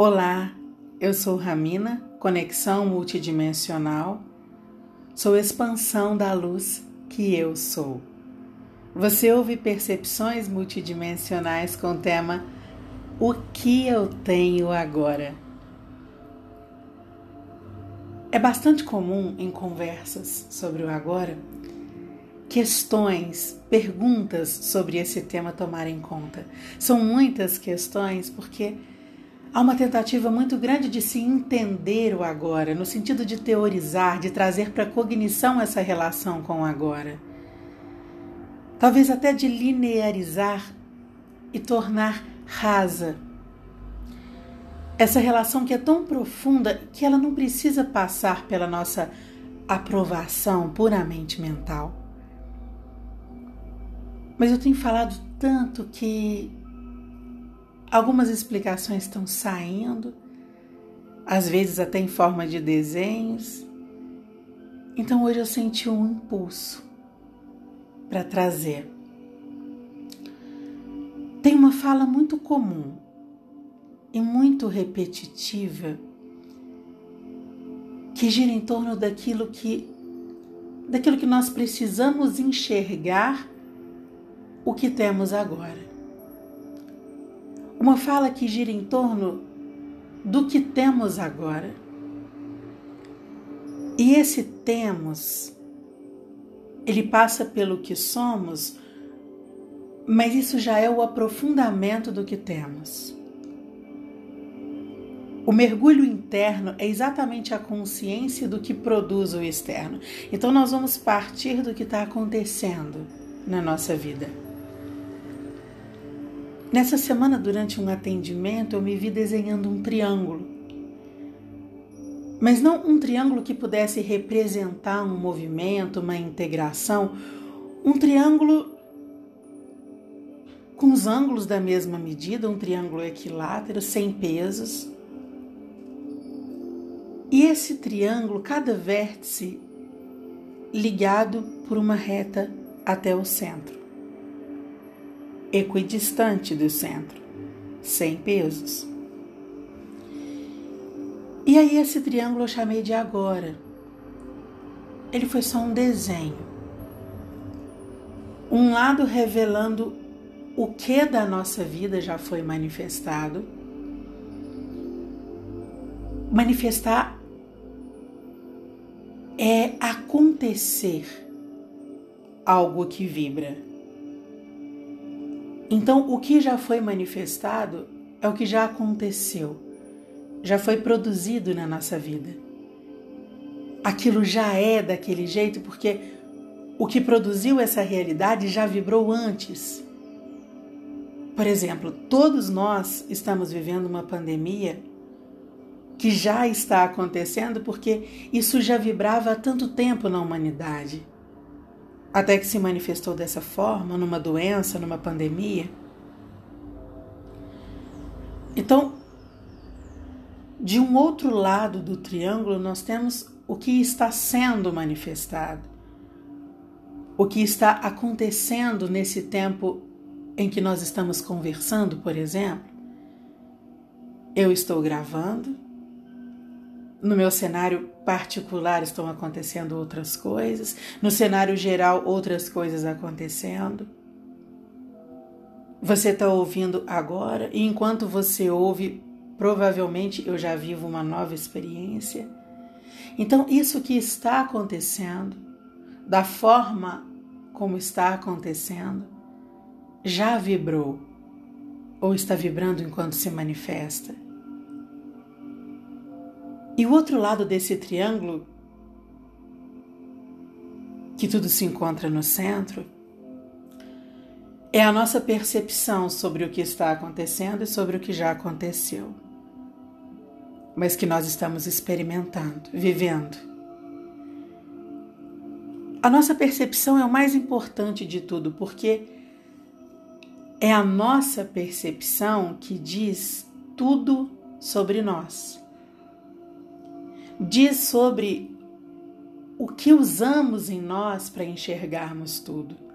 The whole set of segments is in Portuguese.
Olá, eu sou Ramina, conexão multidimensional. Sou expansão da luz que eu sou. Você ouve percepções multidimensionais com o tema O que eu tenho agora? É bastante comum em conversas sobre o agora questões, perguntas sobre esse tema tomar em conta. São muitas questões porque há uma tentativa muito grande de se entender o agora, no sentido de teorizar, de trazer para a cognição essa relação com o agora. Talvez até de linearizar e tornar rasa essa relação que é tão profunda que ela não precisa passar pela nossa aprovação puramente mental. Mas eu tenho falado tanto que algumas explicações estão saindo, às vezes até em forma de desenhos. Então hoje eu senti um impulso para trazer. Tem uma fala muito comum e muito repetitiva que gira em torno daquilo que daquilo que nós precisamos enxergar o que temos agora. Uma fala que gira em torno do que temos agora. E esse temos ele passa pelo que somos, mas isso já é o aprofundamento do que temos. O mergulho interno é exatamente a consciência do que produz o externo. Então, nós vamos partir do que está acontecendo na nossa vida. Nessa semana, durante um atendimento, eu me vi desenhando um triângulo. Mas não um triângulo que pudesse representar um movimento, uma integração, um triângulo com os ângulos da mesma medida, um triângulo equilátero, sem pesos e esse triângulo, cada vértice ligado por uma reta até o centro, equidistante do centro, sem pesos. E aí esse triângulo eu chamei de agora. Ele foi só um desenho. Um lado revelando o que da nossa vida já foi manifestado. Manifestar é acontecer algo que vibra. Então, o que já foi manifestado é o que já aconteceu, já foi produzido na nossa vida. Aquilo já é daquele jeito porque o que produziu essa realidade já vibrou antes. Por exemplo, todos nós estamos vivendo uma pandemia que já está acontecendo porque isso já vibrava há tanto tempo na humanidade. Até que se manifestou dessa forma, numa doença, numa pandemia. Então, de um outro lado do triângulo, nós temos o que está sendo manifestado, o que está acontecendo nesse tempo em que nós estamos conversando, por exemplo. Eu estou gravando, no meu cenário particular estão acontecendo outras coisas, no cenário geral, outras coisas acontecendo. Você está ouvindo agora, e enquanto você ouve, provavelmente eu já vivo uma nova experiência. Então, isso que está acontecendo, da forma como está acontecendo, já vibrou ou está vibrando enquanto se manifesta. E o outro lado desse triângulo, que tudo se encontra no centro, é a nossa percepção sobre o que está acontecendo e sobre o que já aconteceu, mas que nós estamos experimentando, vivendo. A nossa percepção é o mais importante de tudo, porque é a nossa percepção que diz tudo sobre nós diz sobre o que usamos em nós para enxergarmos tudo.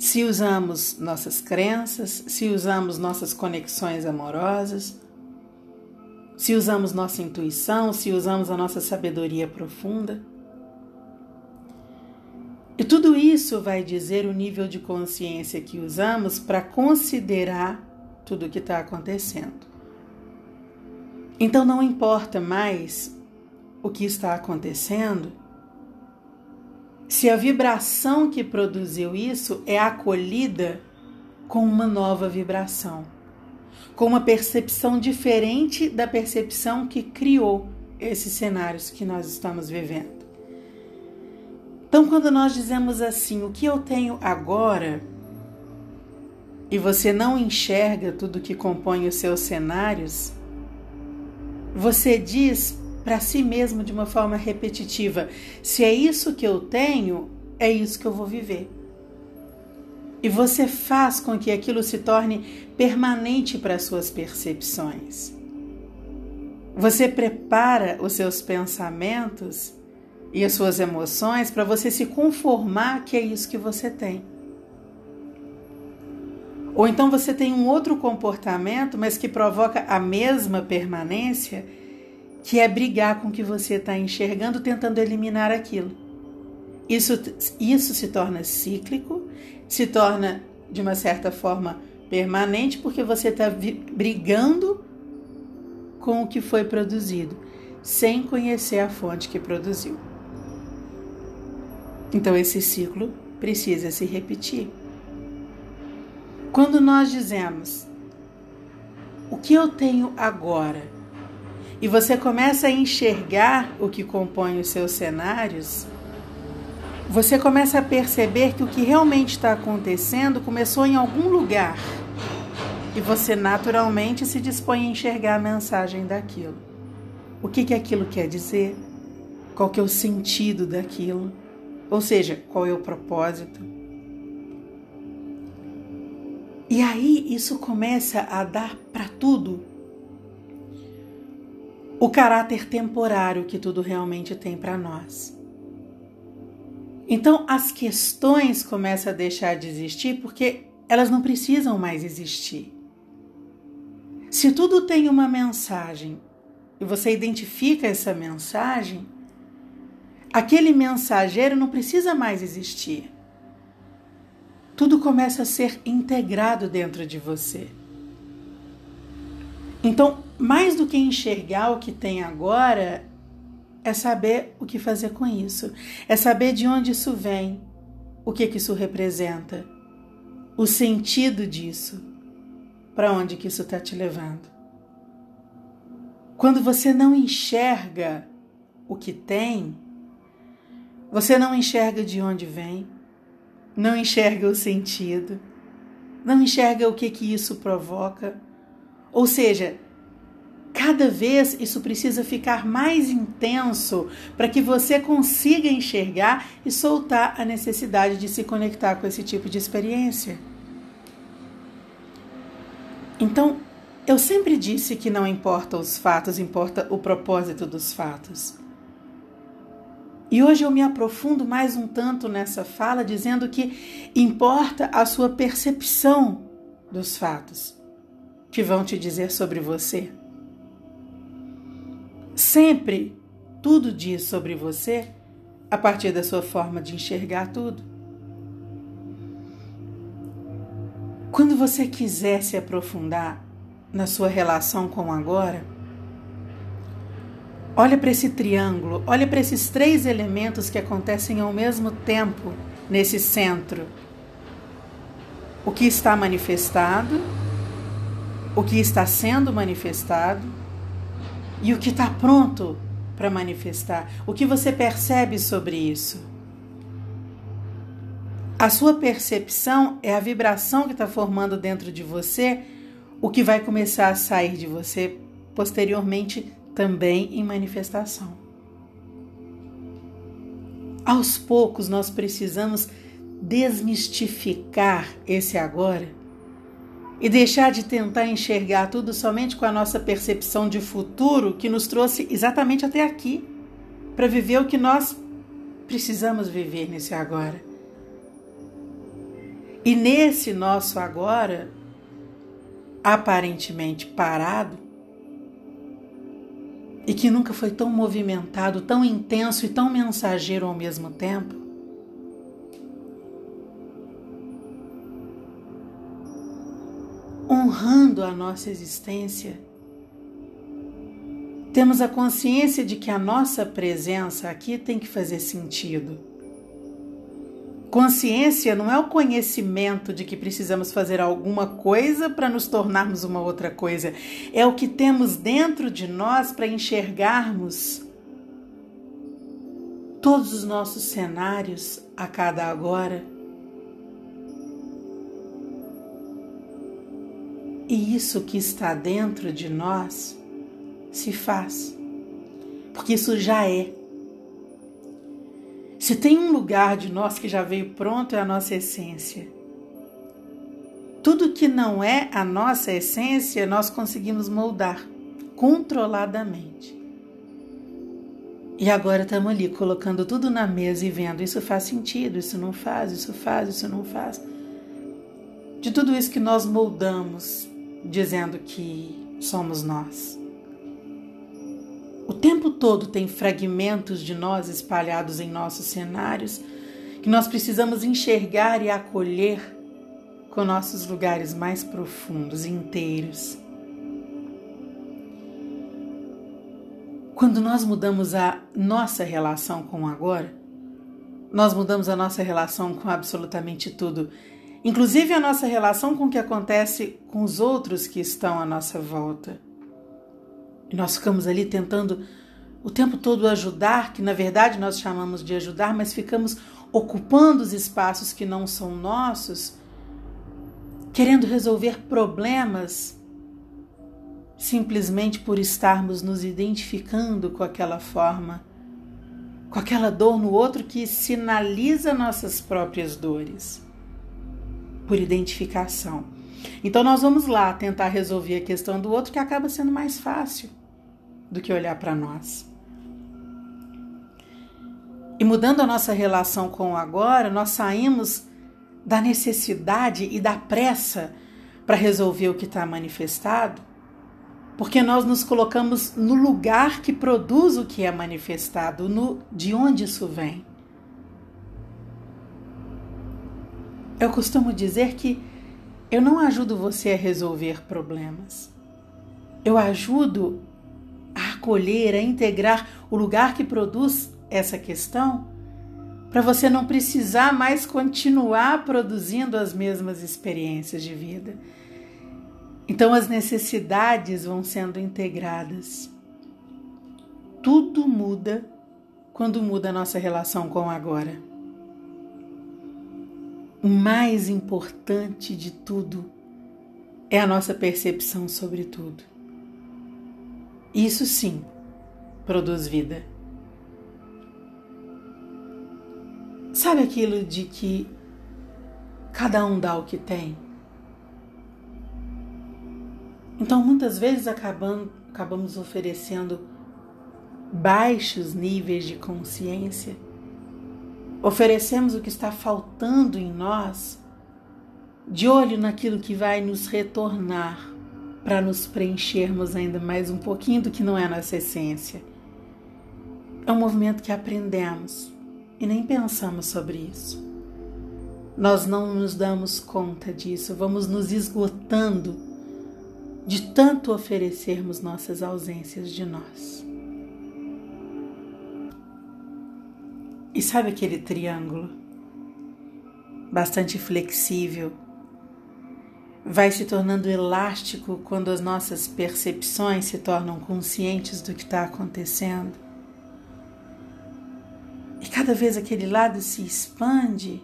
se usamos nossas crenças, se usamos nossas conexões amorosas, se usamos nossa intuição, se usamos a nossa sabedoria profunda. E tudo isso vai dizer o nível de consciência que usamos para considerar tudo o que está acontecendo. Então não importa mais o que está acontecendo, se a vibração que produziu isso é acolhida com uma nova vibração, com uma percepção diferente da percepção que criou esses cenários que nós estamos vivendo. Então, quando nós dizemos assim, o que eu tenho agora, e você não enxerga tudo que compõe os seus cenários, você diz para si mesmo de uma forma repetitiva: se é isso que eu tenho, é isso que eu vou viver. E você faz com que aquilo se torne permanente para as suas percepções. Você prepara os seus pensamentos e as suas emoções para você se conformar que é isso que você tem. Ou então você tem um outro comportamento, mas que provoca a mesma permanência que é brigar com o que você está enxergando, tentando eliminar aquilo. Isso, isso se torna cíclico, se torna de uma certa forma permanente, porque você está brigando com o que foi produzido, sem conhecer a fonte que produziu. Então esse ciclo precisa se repetir. Quando nós dizemos o que eu tenho agora e você começa a enxergar o que compõe os seus cenários, você começa a perceber que o que realmente está acontecendo começou em algum lugar e você naturalmente se dispõe a enxergar a mensagem daquilo. O que, que aquilo quer dizer? Qual que é o sentido daquilo? Ou seja, qual é o propósito? E aí isso começa a dar para tudo o caráter temporário que tudo realmente tem para nós. Então as questões começam a deixar de existir porque elas não precisam mais existir. Se tudo tem uma mensagem e você identifica essa mensagem, aquele mensageiro não precisa mais existir. Tudo começa a ser integrado dentro de você. Então, mais do que enxergar o que tem agora, é saber o que fazer com isso, é saber de onde isso vem, o que, que isso representa, o sentido disso, para onde que isso está te levando. Quando você não enxerga o que tem, você não enxerga de onde vem, não enxerga o sentido, não enxerga o que que isso provoca. Ou seja, Cada vez isso precisa ficar mais intenso para que você consiga enxergar e soltar a necessidade de se conectar com esse tipo de experiência. Então, eu sempre disse que não importa os fatos, importa o propósito dos fatos. E hoje eu me aprofundo mais um tanto nessa fala, dizendo que importa a sua percepção dos fatos, que vão te dizer sobre você. Sempre tudo diz sobre você a partir da sua forma de enxergar tudo. Quando você quiser se aprofundar na sua relação com o agora, olha para esse triângulo, olha para esses três elementos que acontecem ao mesmo tempo nesse centro. O que está manifestado, o que está sendo manifestado e o que está pronto para manifestar. O que você percebe sobre isso? A sua percepção é a vibração que está formando dentro de você, o que vai começar a sair de você posteriormente também em manifestação. Aos poucos nós precisamos desmistificar esse agora e deixar de tentar enxergar tudo somente com a nossa percepção de futuro que nos trouxe exatamente até aqui, para viver o que nós precisamos viver nesse agora. E nesse nosso agora, aparentemente parado, e que nunca foi tão movimentado, tão intenso e tão mensageiro ao mesmo tempo, honrando a nossa existência, temos a consciência de que a nossa presença aqui tem que fazer sentido. Consciência não é o conhecimento de que precisamos fazer alguma coisa para nos tornarmos uma outra coisa, é o que temos dentro de nós para enxergarmos todos os nossos cenários a cada agora. E isso que está dentro de nós se faz, porque isso já é. Se tem um lugar de nós que já veio pronto, é a nossa essência. Tudo que não é a nossa essência, nós conseguimos moldar controladamente. E agora estamos ali colocando tudo na mesa e vendo isso faz sentido, isso não faz, isso faz, isso não faz. De tudo isso que nós moldamos, dizendo que somos nós. O tempo todo tem fragmentos de nós espalhados em nossos cenários que nós precisamos enxergar e acolher com nossos lugares mais profundos, inteiros. Quando nós mudamos a nossa relação com o agora, nós mudamos a nossa relação com absolutamente tudo inclusive a nossa relação com o que acontece com os outros que estão à nossa volta. E nós ficamos ali tentando o tempo todo ajudar, que na verdade nós chamamos de ajudar, mas ficamos ocupando os espaços que não são nossos, querendo resolver problemas simplesmente por estarmos nos identificando com aquela forma, com aquela dor no outro que sinaliza nossas próprias dores por identificação. Então nós vamos lá tentar resolver a questão do outro que acaba sendo mais fácil do que olhar para nós. E mudando a nossa relação com o agora, nós saímos da necessidade e da pressa para resolver o que está manifestado, porque nós nos colocamos no lugar que produz o que é manifestado, no de onde isso vem. Eu costumo dizer que eu não ajudo você a resolver problemas. Eu ajudo acolher, a integrar o lugar que produz essa questão, para você não precisar mais continuar produzindo as mesmas experiências de vida. Então as necessidades vão sendo integradas. Tudo muda quando muda a nossa relação com o agora. O mais importante de tudo é a nossa percepção sobre tudo. Isso sim produz vida. Sabe aquilo de que cada um dá o que tem? Então, muitas vezes acabamos, acabamos oferecendo baixos níveis de consciência Oferecemos o que está faltando em nós, de olho naquilo que vai nos retornar para nos preenchermos ainda mais um pouquinho do que não é nossa essência. É um movimento que aprendemos e nem pensamos sobre isso. Nós não nos damos conta disso, vamos nos esgotando de tanto oferecermos nossas ausências de nós. E sabe aquele triângulo? Bastante flexível. Vai se tornando elástico quando as nossas percepções se tornam conscientes do que está acontecendo. E cada vez aquele lado se expande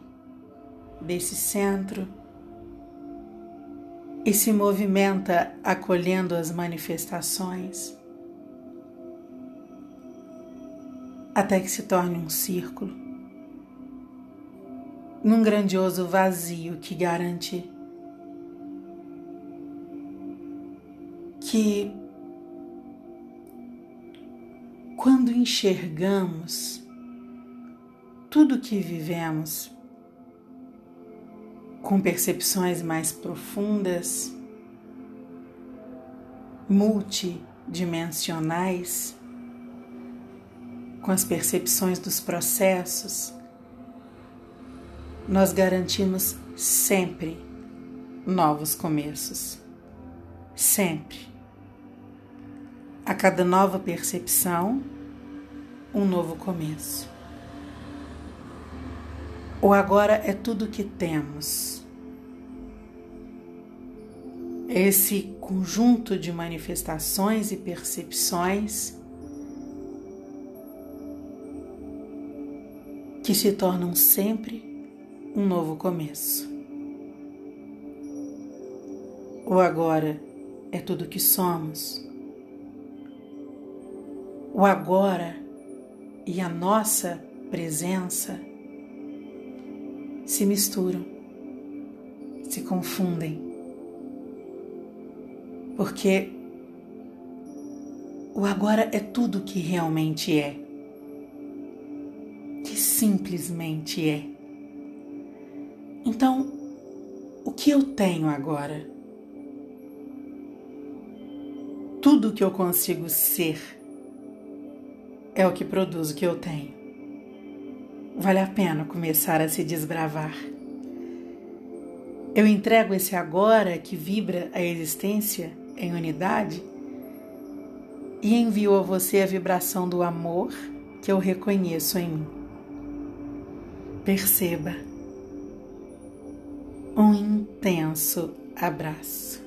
desse centro e se movimenta acolhendo as manifestações. até que se torne um círculo, num grandioso vazio que garante que quando enxergamos tudo que vivemos com percepções mais profundas, multidimensionais, com as percepções dos processos, nós garantimos sempre novos começos. Sempre. A cada nova percepção, um novo começo. O agora é tudo que temos. Esse conjunto de manifestações e percepções que se tornam sempre um novo começo. O agora é tudo que somos. O agora e a nossa presença se misturam, se confundem, porque o agora é tudo que realmente é, que simplesmente é. Então, o que eu tenho agora? Tudo que eu consigo ser é o que produz o que eu tenho vale a pena começar a se desbravar. Eu entrego esse agora que vibra a existência em unidade e envio a você a vibração do amor que eu reconheço em mim. Perceba um intenso abraço.